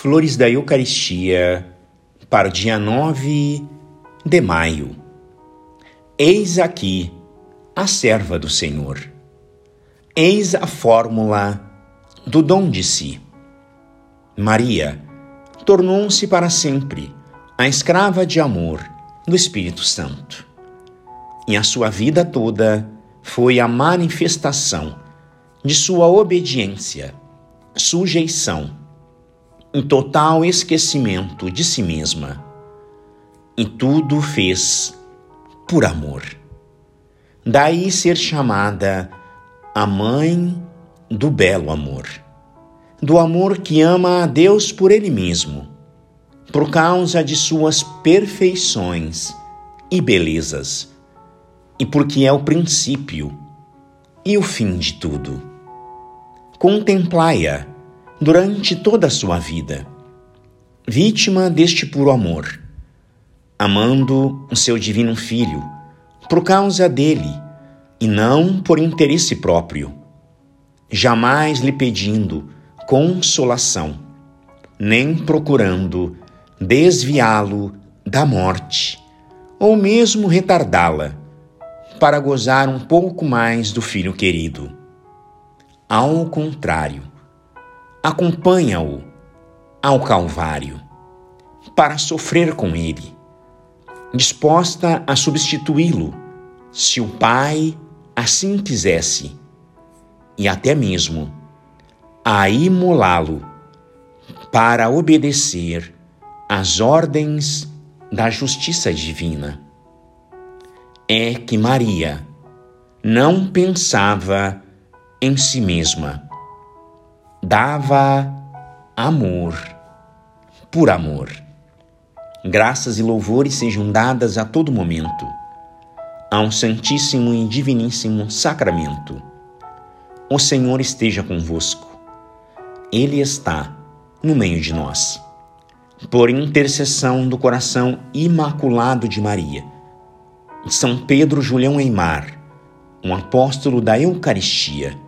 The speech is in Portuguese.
Flores da Eucaristia para o dia 9 de maio. Eis aqui a serva do Senhor. Eis a fórmula do dom de si. Maria tornou-se para sempre a escrava de amor do Espírito Santo. E a sua vida toda foi a manifestação de sua obediência, sujeição, em total esquecimento de si mesma. E tudo fez por amor. Daí ser chamada a mãe do belo amor, do amor que ama a Deus por Ele mesmo por causa de suas perfeições e belezas, e porque é o princípio e o fim de tudo. Contemplai-a durante toda a sua vida, vítima deste puro amor, amando o seu divino Filho por causa dele e não por interesse próprio, jamais lhe pedindo consolação, nem procurando desviá-lo da morte, ou mesmo retardá-la, para gozar um pouco mais do filho querido. Ao contrário, acompanha-o ao Calvário, para sofrer com ele, disposta a substituí-lo, se o Pai assim quisesse, e até mesmo a imolá-lo para obedecer as ordens da justiça divina. É que Maria não pensava em si mesma, dava amor por amor. Graças e louvores sejam dadas a todo momento a um Santíssimo e Diviníssimo Sacramento. O Senhor esteja convosco, Ele está no meio de nós por intercessão do coração imaculado de Maria. São Pedro Julião Eimar, um apóstolo da Eucaristia,